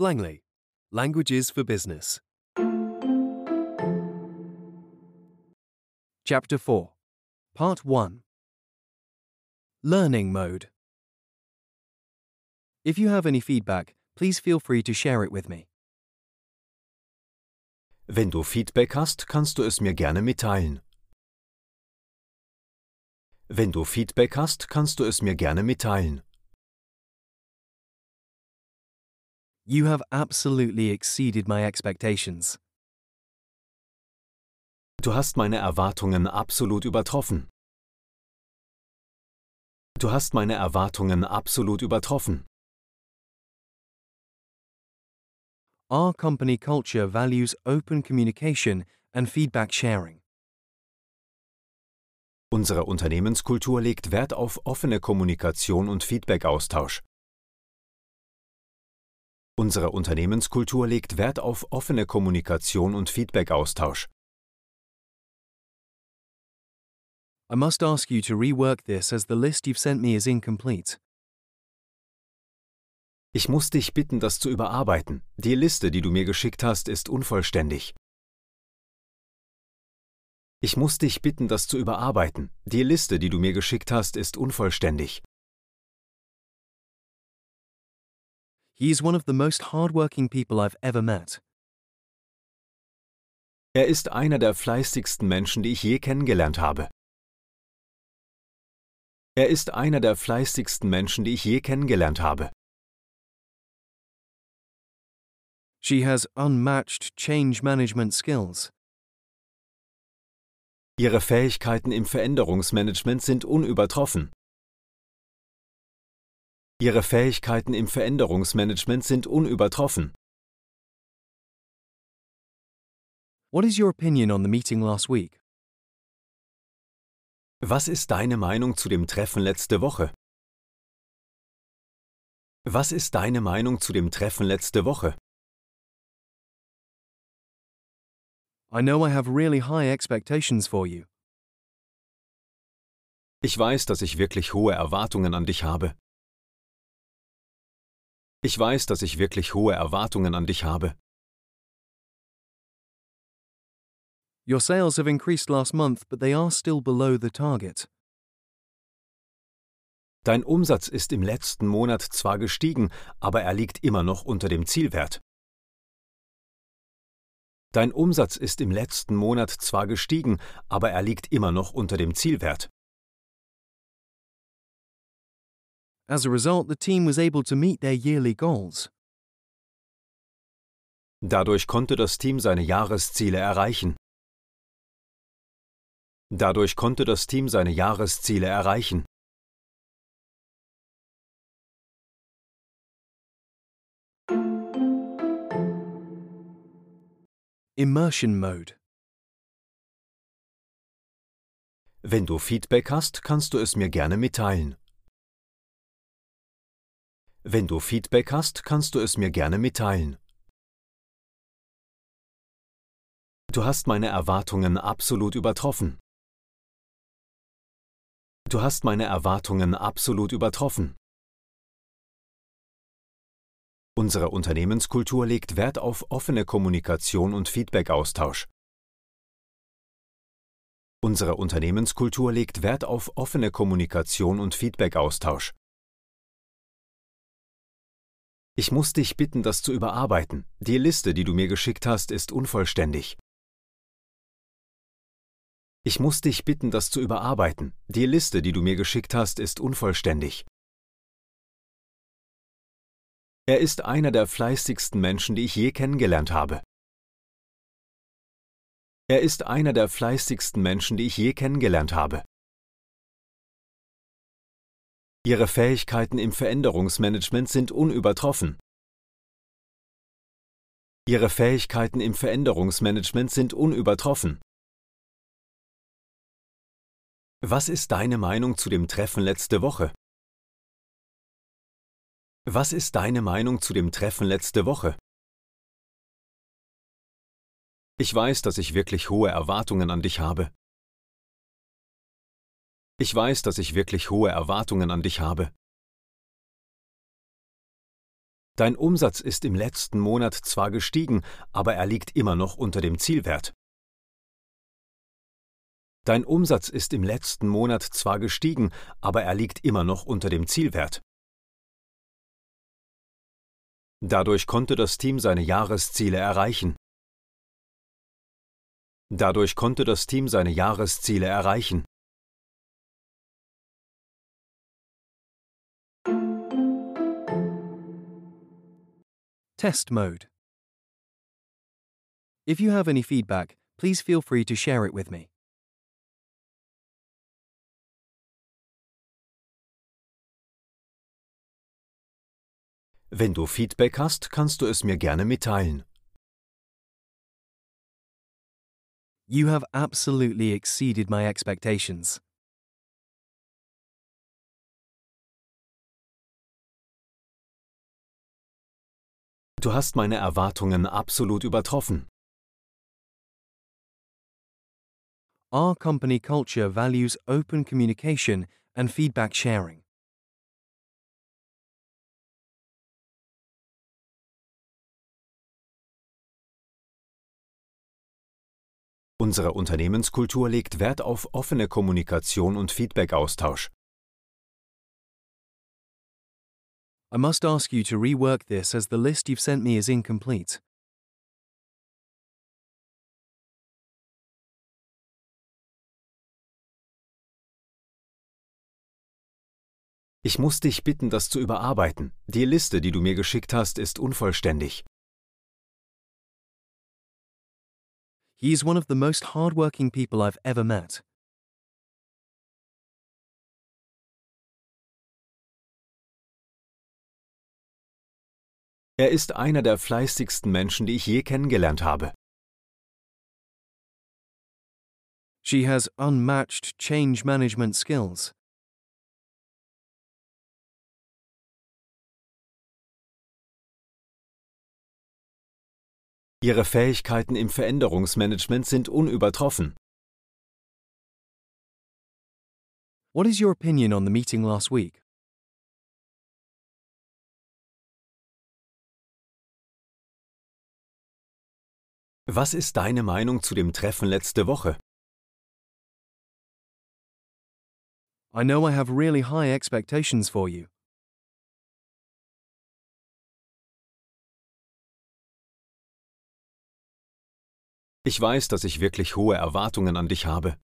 Langley, Languages for Business. Chapter 4, Part 1 Learning Mode. If you have any feedback, please feel free to share it with me. Wenn du Feedback hast, kannst du es mir gerne mitteilen. Wenn du Feedback hast, kannst du es mir gerne mitteilen. You have absolutely exceeded my expectations. Du hast meine Erwartungen absolut übertroffen. Du hast meine Erwartungen absolut übertroffen. Our company culture values open communication and feedback sharing. Unsere Unternehmenskultur legt Wert auf offene Kommunikation und Feedback-Austausch. Unsere Unternehmenskultur legt Wert auf offene Kommunikation und Feedback-Austausch. I must ask you to rework this as the list you've sent me is incomplete. Ich muss dich bitten, das zu überarbeiten. Die Liste, die du mir geschickt hast, ist unvollständig. Ich muss dich bitten, das zu überarbeiten. Die Liste, die du mir geschickt hast, ist unvollständig. He is one of the most hardworking people I've ever met. Er ist einer der fleißigsten Menschen, die ich je kennengelernt habe. Er ist einer der fleißigsten Menschen, die ich je kennengelernt habe. She has unmatched change management skills. Ihre Fähigkeiten im Veränderungsmanagement sind unübertroffen. Ihre Fähigkeiten im Veränderungsmanagement sind unübertroffen. What is your opinion on the meeting last week? Was ist deine Meinung zu dem Treffen letzte Woche? Was ist deine Meinung zu dem Treffen letzte Woche? I know I have really high expectations for you. Ich weiß, dass ich wirklich hohe Erwartungen an dich habe. Ich weiß, dass ich wirklich hohe Erwartungen an dich habe. Your sales have increased last month, but they are still below the target. Dein Umsatz ist im letzten Monat zwar gestiegen, aber er liegt immer noch unter dem Zielwert. Dein Umsatz ist im letzten Monat zwar gestiegen, aber er liegt immer noch unter dem Zielwert. As a result, the team was able to meet their yearly goals. Dadurch konnte das Team seine Jahresziele erreichen. Dadurch konnte das Team seine Jahresziele erreichen. Immersion Mode. Wenn du Feedback hast, kannst du es mir gerne mitteilen. Wenn du Feedback hast, kannst du es mir gerne mitteilen. Du hast meine Erwartungen absolut übertroffen. Du hast meine Erwartungen absolut übertroffen. Unsere Unternehmenskultur legt Wert auf offene Kommunikation und Feedback-Austausch. Unsere Unternehmenskultur legt Wert auf offene Kommunikation und Feedback-Austausch. Ich muss dich bitten, das zu überarbeiten. Die Liste, die du mir geschickt hast, ist unvollständig. Ich muss dich bitten, das zu überarbeiten. Die Liste, die du mir geschickt hast, ist unvollständig. Er ist einer der fleißigsten Menschen, die ich je kennengelernt habe. Er ist einer der fleißigsten Menschen, die ich je kennengelernt habe. Ihre Fähigkeiten im Veränderungsmanagement sind unübertroffen. Ihre Fähigkeiten im Veränderungsmanagement sind unübertroffen. Was ist deine Meinung zu dem Treffen letzte Woche? Was ist deine Meinung zu dem Treffen letzte Woche? Ich weiß, dass ich wirklich hohe Erwartungen an dich habe. Ich weiß, dass ich wirklich hohe Erwartungen an dich habe. Dein Umsatz ist im letzten Monat zwar gestiegen, aber er liegt immer noch unter dem Zielwert. Dein Umsatz ist im letzten Monat zwar gestiegen, aber er liegt immer noch unter dem Zielwert. Dadurch konnte das Team seine Jahresziele erreichen. Dadurch konnte das Team seine Jahresziele erreichen. Test mode. If you have any feedback, please feel free to share it with me. Wenn du Feedback hast, kannst du es mir gerne mitteilen. You have absolutely exceeded my expectations. Du hast meine Erwartungen absolut übertroffen. Our company culture values open communication and feedback sharing. Unsere Unternehmenskultur legt Wert auf offene Kommunikation und Feedback-Austausch. I must ask you to rework this as the list you've sent me is incomplete. Ich muss dich bitten, das zu überarbeiten. Die Liste, die du mir geschickt hast, ist unvollständig. He is one of the most hardworking people I've ever met. Er ist einer der fleißigsten Menschen, die ich je kennengelernt habe. She has unmatched change management skills. Ihre Fähigkeiten im Veränderungsmanagement sind unübertroffen. What is your opinion on the meeting last week? Was ist deine Meinung zu dem Treffen letzte Woche? I know I have really high expectations for you. Ich weiß, dass ich wirklich hohe Erwartungen an dich habe.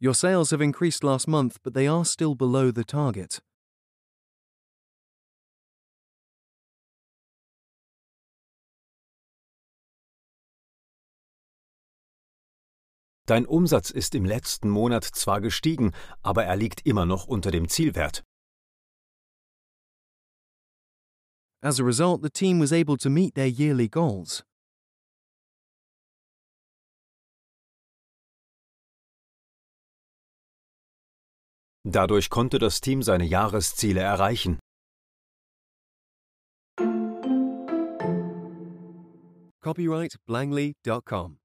Your sales have increased last month, but they are still below the target. Dein Umsatz ist im letzten Monat zwar gestiegen, aber er liegt immer noch unter dem Zielwert. As a result, the team was able to meet their yearly goals. Dadurch konnte das Team seine Jahresziele erreichen. Copyright Blangley.com.